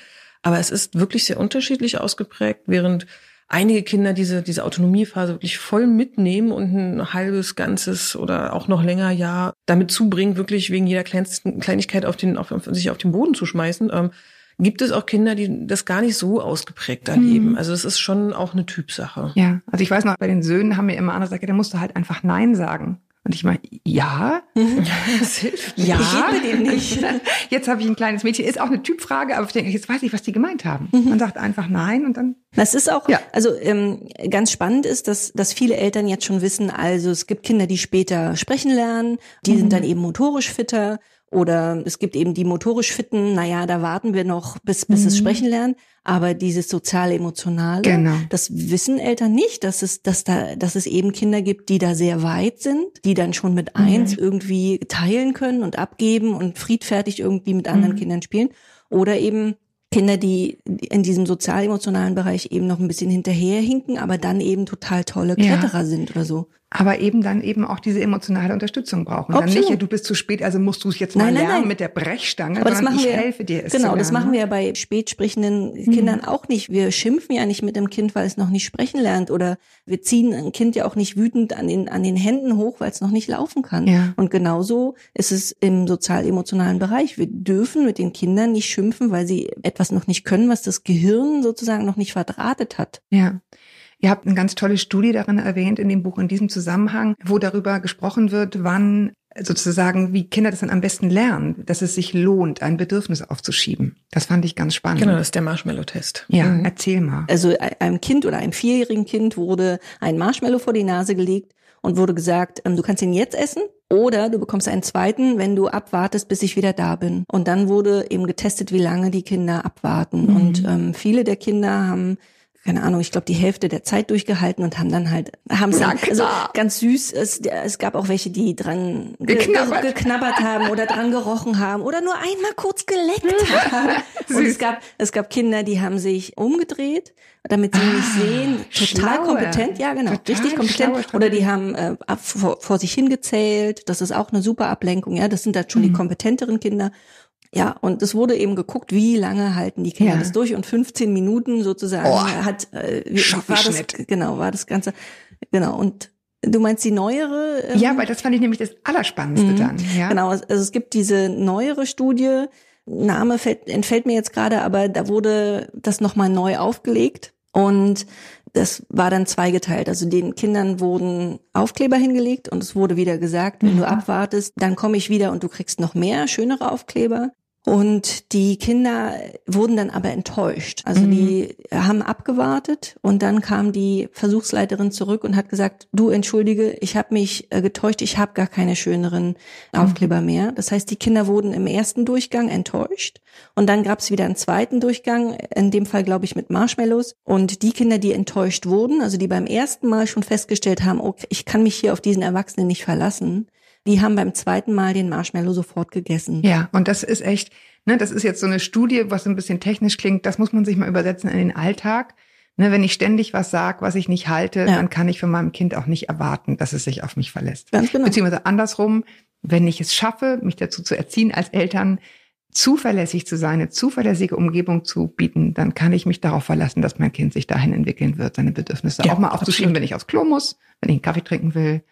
Aber es ist wirklich sehr unterschiedlich ausgeprägt, während einige Kinder diese, diese Autonomiephase wirklich voll mitnehmen und ein halbes, ganzes oder auch noch länger Jahr damit zubringen, wirklich wegen jeder kleinsten Kleinigkeit auf den, auf, sich auf den Boden zu schmeißen. Ähm, gibt es auch Kinder, die das gar nicht so ausgeprägt erleben. Also es ist schon auch eine Typsache. Ja, also ich weiß noch, bei den Söhnen haben mir immer andere gesagt, der musste halt einfach Nein sagen. Und ich meine, ja, Das hilft. ja. Ich dem nicht. Jetzt habe ich ein kleines Mädchen, ist auch eine Typfrage, aber ich denke, jetzt weiß ich, was die gemeint haben. Mhm. Man sagt einfach Nein und dann Das ist auch, Ja. also ähm, ganz spannend ist, dass, dass viele Eltern jetzt schon wissen, also es gibt Kinder, die später sprechen lernen, die Mhm. sind dann eben motorisch fitter oder es gibt eben die motorisch fitten, naja, da warten wir noch, bis, bis es sprechen lernen. Aber dieses sozial-emotionale, Mhm. Genau. das wissen Eltern nicht, dass es, dass da, dass es eben Kinder gibt, die da sehr weit sind, die dann schon mit Mhm. eins irgendwie teilen können und abgeben und friedfertig irgendwie mit Mhm. anderen Kindern spielen. Oder eben Kinder, die in diesem sozial-emotionalen Bereich eben noch ein bisschen hinterherhinken, aber dann eben total tolle Ja. Kletterer sind oder so. Aber eben dann eben auch diese emotionale Unterstützung brauchen. Dann Absolut. nicht, ja, du bist zu spät, also musst du es jetzt mal Nein, nein, lernen nein. mit der Brechstange, Aber das machen ich wir, helfe dir es genau, das machen wir ja bei spät sprechenden Kindern auch nicht. Wir schimpfen ja nicht mit dem Kind, weil es noch nicht sprechen lernt oder wir ziehen ein Kind ja auch nicht wütend an den, an den Händen hoch, weil es noch nicht laufen kann. Ja. Und genauso ist es im sozial-emotionalen Bereich. Wir dürfen mit den Kindern nicht schimpfen, weil sie etwas noch nicht können, was das Gehirn sozusagen noch nicht verdrahtet hat. Ja. Ihr habt eine ganz tolle Studie darin erwähnt in dem Buch in diesem Zusammenhang, wo darüber gesprochen wird, wann sozusagen, wie Kinder das dann am besten lernen, dass es sich lohnt, ein Bedürfnis aufzuschieben. Das fand ich ganz spannend. Genau, das ist der Marshmallow-Test. Ja, Mhm. erzähl mal. Also einem Kind oder einem vierjährigen Kind wurde ein Marshmallow vor die Nase gelegt und wurde gesagt, ähm, du kannst ihn jetzt essen oder du bekommst einen zweiten, wenn du abwartest, bis ich wieder da bin. Und dann wurde eben getestet, wie lange die Kinder abwarten. Mhm. Und ähm, viele der Kinder haben keine Ahnung, ich glaube die Hälfte der Zeit durchgehalten und haben dann halt, haben es also ganz süß, es, es gab auch welche, die dran ge Geknabbert. ge geknabbert haben oder dran gerochen haben oder nur einmal kurz geleckt haben. Und es gab, es gab Kinder, die haben sich umgedreht, damit sie nicht sehen, total Ah, schlaue. kompetent, ja genau, Total richtig kompetent. Oder die haben äh, vor, vor sich hingezählt, das ist auch eine super Ablenkung, ja, das sind dann schon Mhm. die kompetenteren Kinder. Ja, und es wurde eben geguckt, wie lange halten die Kinder Ja. das durch und 15 Minuten sozusagen Oh, hat äh, wie- war das Schockenschnitt. genau war das ganze genau und du meinst die neuere ähm, Ja, weil das fand ich nämlich das Allerspannendste Mhm. dann. Ja? Genau, also es gibt diese neuere Studie, Name fällt, entfällt mir jetzt gerade, aber da wurde das nochmal neu aufgelegt und das war dann zweigeteilt. Also den Kindern wurden Aufkleber hingelegt und es wurde wieder gesagt, wenn du abwartest, dann komme ich wieder und du kriegst noch mehr schönere Aufkleber. Und die Kinder wurden dann aber enttäuscht. Also die haben abgewartet und dann kam die Versuchsleiterin zurück und hat gesagt, du entschuldige, ich habe mich äh, getäuscht, ich habe gar keine schöneren Aufkleber mehr. Das heißt, die Kinder wurden im ersten Durchgang enttäuscht und dann gab es wieder einen zweiten Durchgang, in dem Fall glaube ich mit Marshmallows. Und die Kinder, die enttäuscht wurden, also die beim ersten Mal schon festgestellt haben, okay, ich kann mich hier auf diesen Erwachsenen nicht verlassen, die haben beim zweiten Mal den Marshmallow sofort gegessen. Ja, und das ist echt, ne, das ist jetzt so eine Studie, was ein bisschen technisch klingt, das muss man sich mal übersetzen in den Alltag. Ne, wenn ich ständig was sag, was ich nicht halte, Ja. dann kann ich von meinem Kind auch nicht erwarten, dass es sich auf mich verlässt. Ganz genau. Beziehungsweise andersrum, wenn ich es schaffe, mich dazu zu erziehen, als Eltern zuverlässig zu sein, eine zuverlässige Umgebung zu bieten, dann kann ich mich darauf verlassen, dass mein Kind sich dahin entwickeln wird, seine Bedürfnisse Ja, auch mal aufzuschieben, wenn ich aufs Klo muss, wenn ich einen Kaffee trinken will,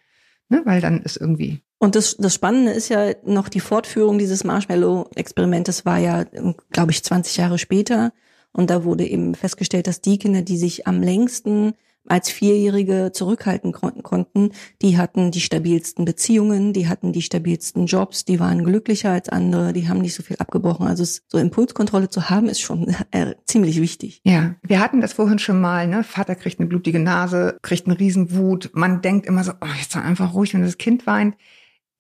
ne, weil dann ist irgendwie Und das, das Spannende ist ja noch die Fortführung dieses Marshmallow-Experimentes war ja, glaube ich, 20 Jahre später. Und da wurde eben festgestellt, dass die Kinder, die sich am längsten als Vierjährige zurückhalten kon konnten, die hatten die stabilsten Beziehungen, die hatten die stabilsten Jobs, die waren glücklicher als andere, die haben nicht so viel abgebrochen. Also so Impulskontrolle zu haben, ist schon äh, ziemlich wichtig. Ja, wir hatten das vorhin schon mal, ne? Vater kriegt eine blutige Nase, kriegt eine Riesenwut. Man denkt immer so, oh, jetzt sei einfach ruhig, wenn das Kind weint.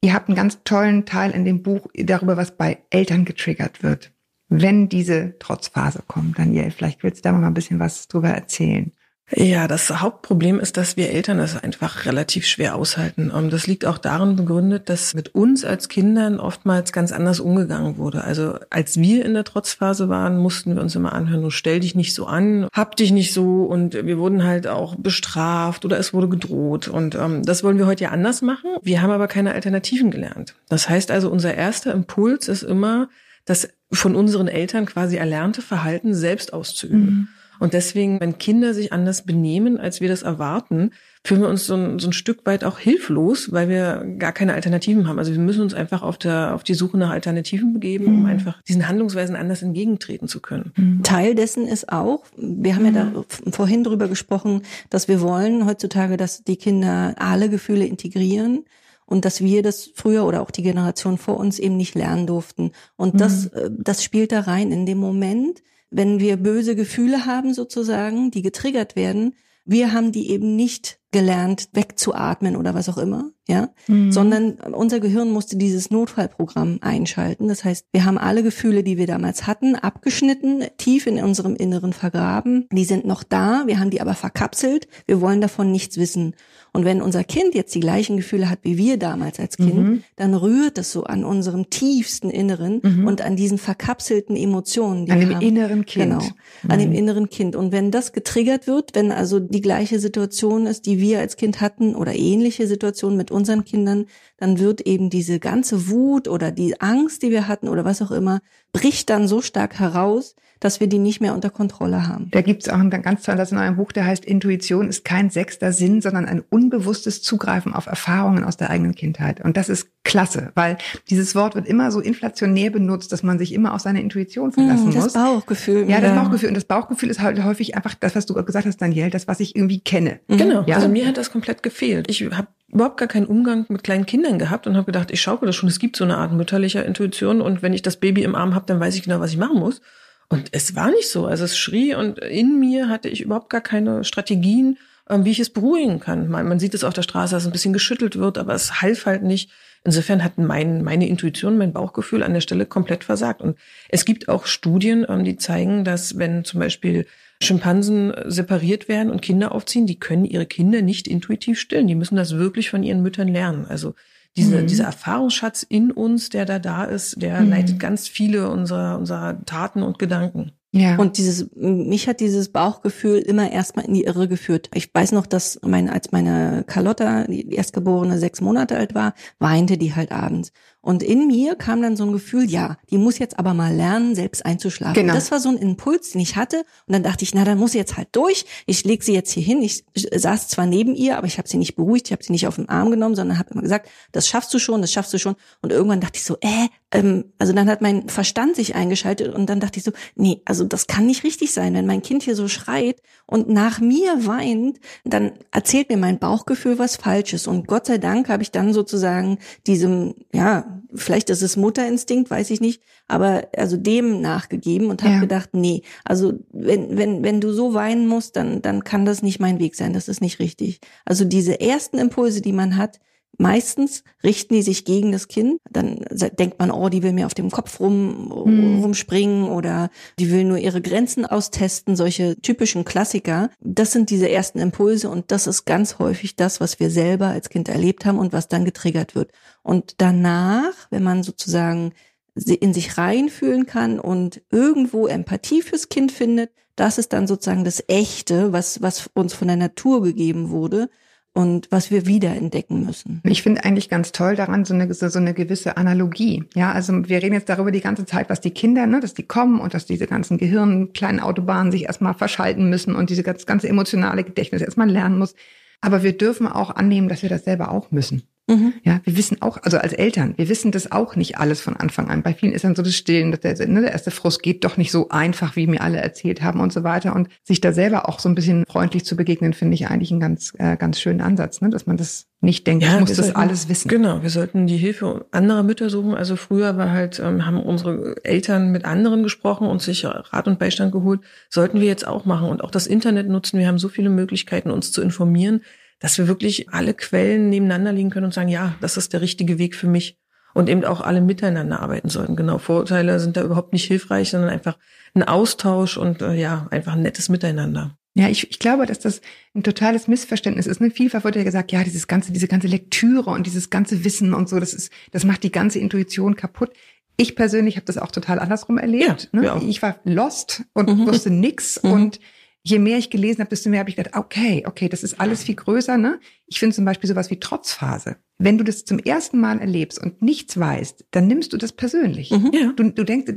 Ihr habt einen ganz tollen Teil in dem Buch darüber, was bei Eltern getriggert wird. Wenn diese Trotzphase kommt, Daniel, vielleicht willst du da mal ein bisschen was drüber erzählen. Ja, das Hauptproblem ist, dass wir Eltern das einfach relativ schwer aushalten. Das liegt auch darin begründet, dass mit uns als Kindern oftmals ganz anders umgegangen wurde. Also als wir in der Trotzphase waren, mussten wir uns immer anhören, du stell dich nicht so an, hab dich nicht so und wir wurden halt auch bestraft oder es wurde gedroht. Und ähm, das wollen wir heute ja anders machen. Wir haben aber keine Alternativen gelernt. Das heißt also, unser erster Impuls ist immer, das von unseren Eltern quasi erlernte Verhalten selbst auszuüben. Und deswegen, wenn Kinder sich anders benehmen, als wir das erwarten, fühlen wir uns so ein, so ein Stück weit auch hilflos, weil wir gar keine Alternativen haben. Also wir müssen uns einfach auf, der, auf die Suche nach Alternativen begeben, um einfach diesen Handlungsweisen anders entgegentreten zu können. Teil dessen ist auch, wir haben ja da f- vorhin drüber gesprochen, dass wir wollen heutzutage, dass die Kinder alle Gefühle integrieren und dass wir das früher oder auch die Generation vor uns eben nicht lernen durften. Und das, äh, das spielt da rein in dem Moment, wenn wir böse Gefühle haben sozusagen, die getriggert werden, wir haben die eben nicht gelernt, wegzuatmen oder was auch immer, ja, sondern unser Gehirn musste dieses Notfallprogramm einschalten. Das heißt, wir haben alle Gefühle, die wir damals hatten, abgeschnitten, tief in unserem Inneren vergraben. Die sind noch da, wir haben die aber verkapselt. Wir wollen davon nichts wissen. Und wenn unser Kind jetzt die gleichen Gefühle hat wie wir damals als Kind, dann rührt es so an unserem tiefsten Inneren und an diesen verkapselten Emotionen, die An wir dem haben. inneren Kind. Genau, an dem inneren Kind. Und wenn das getriggert wird, wenn also die gleiche Situation ist, die wir als Kind hatten oder ähnliche Situationen mit unseren Kindern, dann wird eben diese ganze Wut oder die Angst, die wir hatten oder was auch immer, bricht dann so stark heraus, dass wir die nicht mehr unter Kontrolle haben. Da gibt's auch ein ganz tolles in eurem Buch, der heißt Intuition ist kein sechster Sinn, sondern ein unbewusstes Zugreifen auf Erfahrungen aus der eigenen Kindheit. Und das ist klasse, weil dieses Wort wird immer so inflationär benutzt, dass man sich immer auf seine Intuition verlassen Hm, das muss. Bauchgefühl. Ja, das Ja. Bauchgefühl. Und das Bauchgefühl ist halt häufig einfach das, was du gesagt hast, Daniel, das, was ich irgendwie kenne. Genau. Ja. Also mir hat das komplett gefehlt. Ich habe überhaupt gar keinen Umgang mit kleinen Kindern gehabt und habe gedacht, ich schaukel das schon. Es gibt so eine Art mütterlicher Intuition und wenn ich das Baby im Arm habe, dann weiß ich genau, was ich machen muss. Und es war nicht so. Also es schrie und in mir hatte ich überhaupt gar keine Strategien, ähm, wie ich es beruhigen kann. Man, sieht es auf der Straße, dass ein bisschen geschüttelt wird, aber es half halt nicht. Insofern hat mein, meine Intuition, mein Bauchgefühl an der Stelle komplett versagt. Und es gibt auch Studien, ähm, die zeigen, dass wenn zum Beispiel Schimpansen separiert werden und Kinder aufziehen, die können ihre Kinder nicht intuitiv stillen. Die müssen das wirklich von ihren Müttern lernen. Also diese, dieser Erfahrungsschatz in uns, der da da ist, der leitet ganz viele unserer, unserer Taten und Gedanken. Ja. Und dieses, mich hat dieses Bauchgefühl immer erstmal in die Irre geführt. Ich weiß noch, dass mein, als meine Carlotta, die Erstgeborene, sechs Monate alt war, weinte die halt abends. Und in mir kam dann so ein Gefühl, ja, die muss jetzt aber mal lernen, selbst einzuschlafen. Genau. Das war so ein Impuls, den ich hatte. Und dann dachte ich, na, dann muss sie jetzt halt durch. Ich leg sie jetzt hier hin. Ich saß zwar neben ihr, aber ich habe sie nicht beruhigt. Ich habe sie nicht auf den Arm genommen, sondern habe immer gesagt, das schaffst du schon, das schaffst du schon. Und irgendwann dachte ich so, äh, ähm, also dann hat mein Verstand sich eingeschaltet und dann dachte ich so, nee, also das kann nicht richtig sein, wenn mein Kind hier so schreit und nach mir weint, dann erzählt mir mein Bauchgefühl was Falsches. Und Gott sei Dank habe ich dann sozusagen diesem, ja, vielleicht ist es Mutterinstinkt, weiß ich nicht, aber also dem nachgegeben und habe Ja. gedacht, nee, also wenn wenn wenn du so weinen musst, dann dann kann das nicht mein Weg sein, das ist nicht richtig. Also diese ersten Impulse, die man hat, Meistens richten die sich gegen das Kind. Dann denkt man, oh, die will mir auf dem Kopf rum, rumspringen oder die will nur ihre Grenzen austesten. Solche typischen Klassiker. Das sind diese ersten Impulse und das ist ganz häufig das, was wir selber als Kind erlebt haben und was dann getriggert wird. Und danach, wenn man sozusagen in sich reinfühlen kann und irgendwo Empathie fürs Kind findet, das ist dann sozusagen das Echte, was, was uns von der Natur gegeben wurde und was wir wieder entdecken müssen. Ich finde eigentlich ganz toll daran so eine, so eine gewisse Analogie. Ja, also wir reden jetzt darüber die ganze Zeit, was die Kinder, ne, dass die kommen und dass diese ganzen Gehirn, kleinen Autobahnen sich erstmal verschalten müssen und diese ganz, ganze emotionale Gedächtnis erstmal lernen muss. Aber wir dürfen auch annehmen, dass wir das selber auch müssen. Mhm. Ja, wir wissen auch, also als Eltern, wir wissen das auch nicht alles von Anfang an. Bei vielen ist dann so das Stillen, dass der, ne, der erste Frust geht doch nicht so einfach, wie mir alle erzählt haben und so weiter. Und sich da selber auch so ein bisschen freundlich zu begegnen, finde ich eigentlich einen ganz, äh, ganz schönen Ansatz, ne? dass man das nicht denkt, ich muss das sollten- alles wissen. Genau, wir sollten die Hilfe anderer Mütter suchen. Also früher war halt, ähm, haben unsere Eltern mit anderen gesprochen und sich Rat und Beistand geholt. Sollten wir jetzt auch machen und auch das Internet nutzen. Wir haben so viele Möglichkeiten, uns zu informieren, dass wir wirklich alle Quellen nebeneinander liegen können und sagen, ja, das ist der richtige Weg für mich. Und eben auch alle miteinander arbeiten sollten. Genau, Vorurteile sind da überhaupt nicht hilfreich, sondern einfach ein Austausch und äh, ja, einfach ein nettes Miteinander. Ja, ich, ich glaube, dass das ein totales Missverständnis ist. Ne? Vielfach wird ja gesagt, ja, dieses ganze, diese ganze Lektüre und dieses ganze Wissen und so, das ist, das macht die ganze Intuition kaputt. Ich persönlich habe das auch total andersrum erlebt. Ja, ne? Ich war lost und Mhm. wusste nix Mhm. und je mehr ich gelesen habe, desto mehr habe ich gedacht, okay, okay, das ist alles viel größer. Ne? Ich finde zum Beispiel sowas wie Trotzphase. Wenn du das zum ersten Mal erlebst und nichts weißt, dann nimmst du das persönlich. Mhm. Ja. Du, du denkst,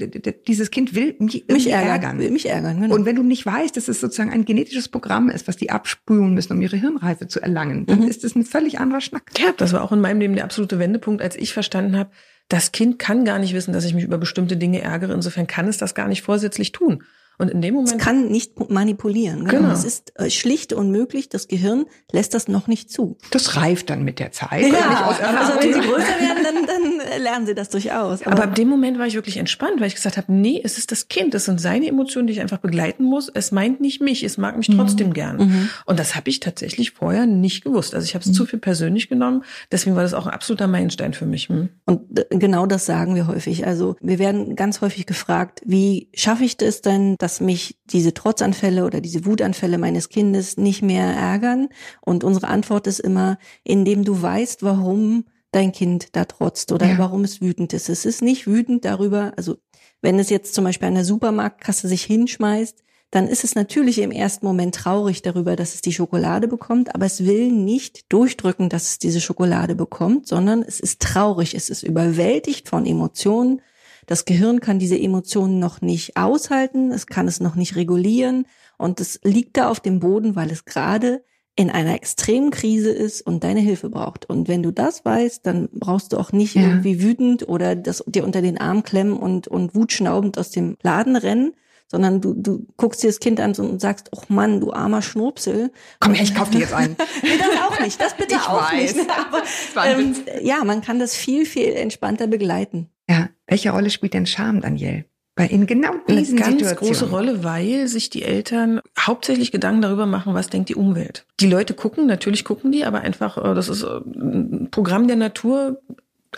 dieses Kind will mich, Mich ärgern, ärgern. will mich ärgern, genau. Und wenn du nicht weißt, dass es sozusagen ein genetisches Programm ist, was die abspülen müssen, um ihre Hirnreife zu erlangen, dann Mhm. ist es ein völlig anderer Schnack. Ja, das war auch in meinem Leben der absolute Wendepunkt, als ich verstanden habe, das Kind kann gar nicht wissen, dass ich mich über bestimmte Dinge ärgere. Insofern kann es das gar nicht vorsätzlich tun. Und in dem es Moment kann nicht manipulieren. Genau. Genau. Es ist äh, schlicht unmöglich. Das Gehirn lässt das noch nicht zu. Das reift dann mit der Zeit. Aus also wenn sie größer werden, dann, dann äh, lernen sie das durchaus. Aber ab dem Moment war ich wirklich entspannt, weil ich gesagt habe, nee, es ist das Kind, es sind seine Emotionen, die ich einfach begleiten muss. Es meint nicht mich, es mag mich trotzdem gern. Mhm. Und das habe ich tatsächlich vorher nicht gewusst. Also ich habe es zu viel persönlich genommen. Deswegen war das auch ein absoluter Meilenstein für mich. Hm. Und äh, genau das sagen wir häufig. Also wir werden ganz häufig gefragt, wie schaffe ich das denn, dass mich diese Trotzanfälle oder diese Wutanfälle meines Kindes nicht mehr ärgern? Und unsere Antwort ist immer, indem du weißt, warum dein Kind da trotzt oder Ja. warum es wütend ist. Es ist nicht wütend darüber, also wenn es jetzt zum Beispiel an der Supermarktkasse sich hinschmeißt, dann ist es natürlich im ersten Moment traurig darüber, dass es die Schokolade bekommt, aber es will nicht durchdrücken, dass es diese Schokolade bekommt, sondern es ist traurig, es ist überwältigt von Emotionen. Das Gehirn kann diese Emotionen noch nicht aushalten, es kann es noch nicht regulieren und es liegt da auf dem Boden, weil es gerade in einer extremen Krise ist und deine Hilfe braucht. Und wenn du das weißt, dann brauchst du auch nicht Ja. irgendwie wütend oder das dir unter den Arm klemmen und, und wutschnaubend aus dem Laden rennen, sondern du, du guckst dir das Kind an und sagst, oh Mann, du armer Schnurpsel. Komm her, ich kauf dir jetzt einen. nee, das auch nicht, das bitte Ich auch weiß. nicht. Aber ähm, ja, man kann das viel, viel entspannter begleiten. Ja, welche Rolle spielt denn Scham, Daniel? Bei in genau Eine diesen ganz Situationen. große Rolle, weil sich die Eltern hauptsächlich Gedanken darüber machen, was denkt die Umwelt. Die Leute gucken, natürlich gucken die, aber einfach, äh, das ist äh, ein Programm der Natur.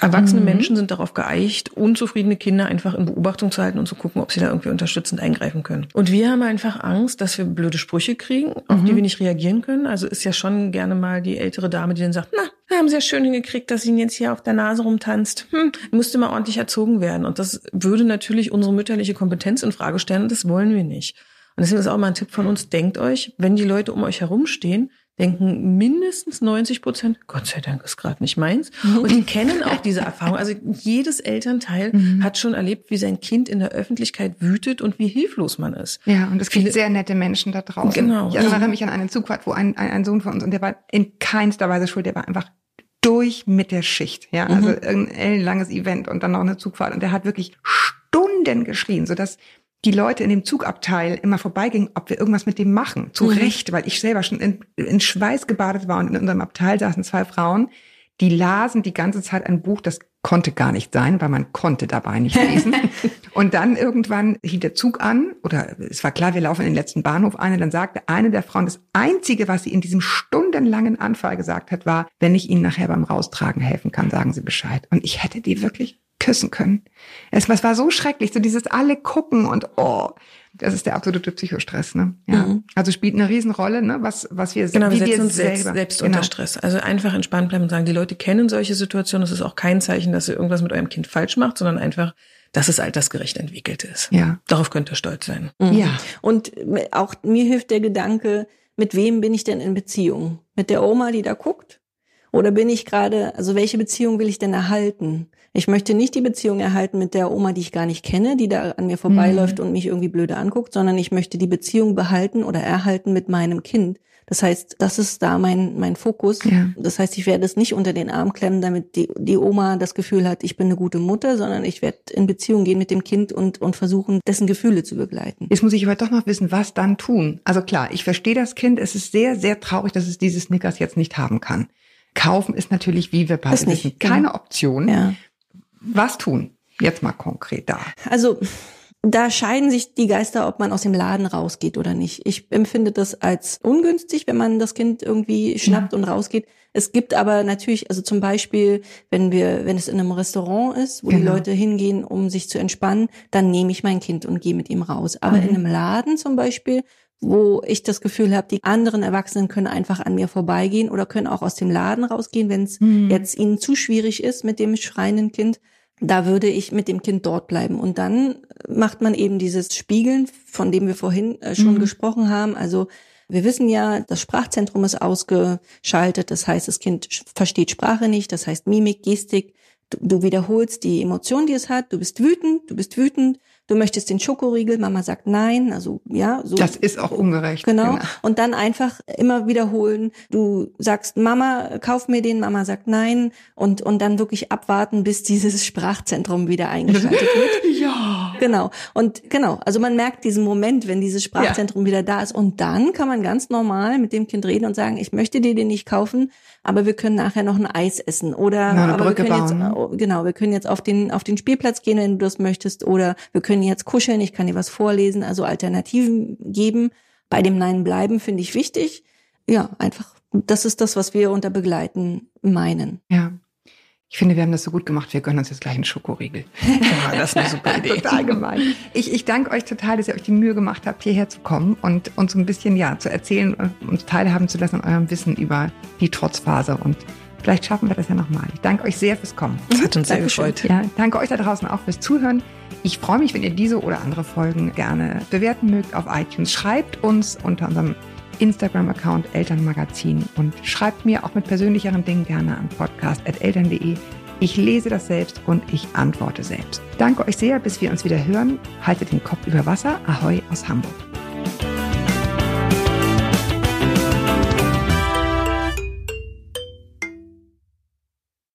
Erwachsene Mhm. Menschen sind darauf geeicht, unzufriedene Kinder einfach in Beobachtung zu halten und zu gucken, ob sie da irgendwie unterstützend eingreifen können. Und wir haben einfach Angst, dass wir blöde Sprüche kriegen, auf Mhm. die wir nicht reagieren können. Also ist ja schon gerne mal die ältere Dame, die dann sagt, na, wir haben sehr schön hingekriegt, dass sie ihn jetzt hier auf der Nase rumtanzt. Hm, musste mal ordentlich erzogen werden. Und das würde natürlich unsere mütterliche Kompetenz in Frage stellen und das wollen wir nicht. Und deswegen ist auch mal ein Tipp von uns, denkt euch, wenn die Leute um euch herumstehen, denken mindestens 90 Prozent, Gott sei Dank ist gerade nicht meins. Und die kennen auch diese Erfahrung. Also jedes Elternteil Mhm. hat schon erlebt, wie sein Kind in der Öffentlichkeit wütet und wie hilflos man ist. Ja, und es gibt sehr nette Menschen da draußen. Genau. Ich erinnere mich an eine Zugfahrt, wo ein, ein, ein Sohn von uns, und der war in keinster Weise schuld, der war einfach durch mit der Schicht. Ja, also Mhm. irgendein ellenlanges Event und dann noch eine Zugfahrt. Und der hat wirklich Stunden geschrien, sodass die Leute in dem Zugabteil immer vorbeigingen, ob wir irgendwas mit dem machen. Zu Mhm. Recht, weil ich selber schon in, in Schweiß gebadet war und in unserem Abteil saßen zwei Frauen, die lasen die ganze Zeit ein Buch, das konnte gar nicht sein, weil man konnte dabei nicht lesen. und dann irgendwann hielt der Zug an, oder es war klar, wir laufen in den letzten Bahnhof ein, und dann sagte eine der Frauen, das Einzige, was sie in diesem stundenlangen Anfall gesagt hat, war, wenn ich Ihnen nachher beim Raustragen helfen kann, sagen Sie Bescheid. Und ich hätte die wirklich küssen können. Es, es war so schrecklich, so dieses alle gucken und oh, das ist der absolute Psychostress, ne? Ja. Mhm. Also spielt eine Riesenrolle, ne? Was, was wir, Genau, wir wie setzen uns selber. selbst, selbst genau. unter Stress. Also einfach entspannt bleiben und sagen, die Leute kennen solche Situationen. Das ist auch kein Zeichen, dass ihr irgendwas mit eurem Kind falsch macht, sondern einfach, dass es altersgerecht entwickelt ist. Ja. Darauf könnt ihr stolz sein. Mhm. Ja. Und auch mir hilft der Gedanke, mit wem bin ich denn in Beziehung? Mit der Oma, die da guckt? Oder bin ich gerade, also welche Beziehung will ich denn erhalten? Ich möchte nicht die Beziehung erhalten mit der Oma, die ich gar nicht kenne, die da an mir vorbeiläuft und mich irgendwie blöde anguckt, sondern ich möchte die Beziehung behalten oder erhalten mit meinem Kind. Das heißt, das ist da mein, mein Fokus. Ja. Das heißt, ich werde es nicht unter den Arm klemmen, damit die, die Oma das Gefühl hat, ich bin eine gute Mutter, sondern ich werde in Beziehung gehen mit dem Kind und, und versuchen, dessen Gefühle zu begleiten. Jetzt muss ich aber doch noch wissen, was dann tun. Also klar, ich verstehe das Kind. Es ist sehr, sehr traurig, dass es diese Snickers jetzt nicht haben kann. Kaufen ist natürlich, wie wir beide wissen, keine genau. Option. Ja. Was tun? Jetzt mal konkret da. Also da scheiden sich die Geister, ob man aus dem Laden rausgeht oder nicht. Ich empfinde das als ungünstig, wenn man das Kind irgendwie schnappt und rausgeht. Es gibt aber natürlich, also zum Beispiel, wenn wir, wenn es in einem Restaurant ist, wo die Genau. Leute hingehen, um sich zu entspannen, dann nehme ich mein Kind und gehe mit ihm raus. Aber in einem Laden zum Beispiel, wo ich das Gefühl habe, die anderen Erwachsenen können einfach an mir vorbeigehen oder können auch aus dem Laden rausgehen, wenn es jetzt ihnen zu schwierig ist mit dem schreienden Kind, da würde ich mit dem Kind dort bleiben. Und dann macht man eben dieses Spiegeln, von dem wir vorhin äh, schon Mhm. gesprochen haben. Also wir wissen ja, das Sprachzentrum ist ausgeschaltet. Das heißt, das Kind versteht Sprache nicht. Das heißt, Mimik, Gestik. Du, du wiederholst die Emotion, die es hat. Du bist wütend, du bist wütend. Du möchtest den Schokoriegel. Mama sagt nein. Also ja, so. Das ist auch ungerecht. Genau. Und dann einfach immer wiederholen. Du sagst, Mama, kauf mir den. Mama sagt nein. Und, und dann wirklich abwarten, bis dieses Sprachzentrum wieder eingeschaltet wird. Ja. Genau. Und genau. Also man merkt diesen Moment, wenn dieses Sprachzentrum wieder da ist. Und dann kann man ganz normal mit dem Kind reden und sagen, ich möchte dir den nicht kaufen, aber wir können nachher noch ein Eis essen. Oder, eine aber Brücke wir können bauen, jetzt, genau, wir können jetzt auf den, auf den Spielplatz gehen, wenn du das möchtest. Oder wir können jetzt kuscheln, ich kann dir was vorlesen. Also Alternativen geben. Bei dem Nein bleiben finde ich wichtig. Ja, einfach, das ist das, was wir unter Begleiten meinen. Ja. Ich finde, wir haben das so gut gemacht. Wir gönnen uns jetzt gleich einen Schokoriegel. Ja, das ist eine super Idee. total gemein. Ich, ich danke euch total, dass ihr euch die Mühe gemacht habt, hierher zu kommen und uns so ein bisschen ja zu erzählen und uns teilhaben zu lassen an eurem Wissen über die Trotzphase. Und vielleicht schaffen wir das ja nochmal. Ich danke euch sehr fürs Kommen. Das hat uns sehr gefreut. Ja, danke euch da draußen auch fürs Zuhören. Ich freue mich, wenn ihr diese oder andere Folgen gerne bewerten mögt auf iTunes. Schreibt uns unter unserem Instagram-Account Elternmagazin und schreibt mir auch mit persönlicheren Dingen gerne an podcast.eltern.de. Ich lese das selbst und ich antworte selbst. Danke euch sehr, bis wir uns wieder hören. Haltet den Kopf über Wasser. Ahoi aus Hamburg.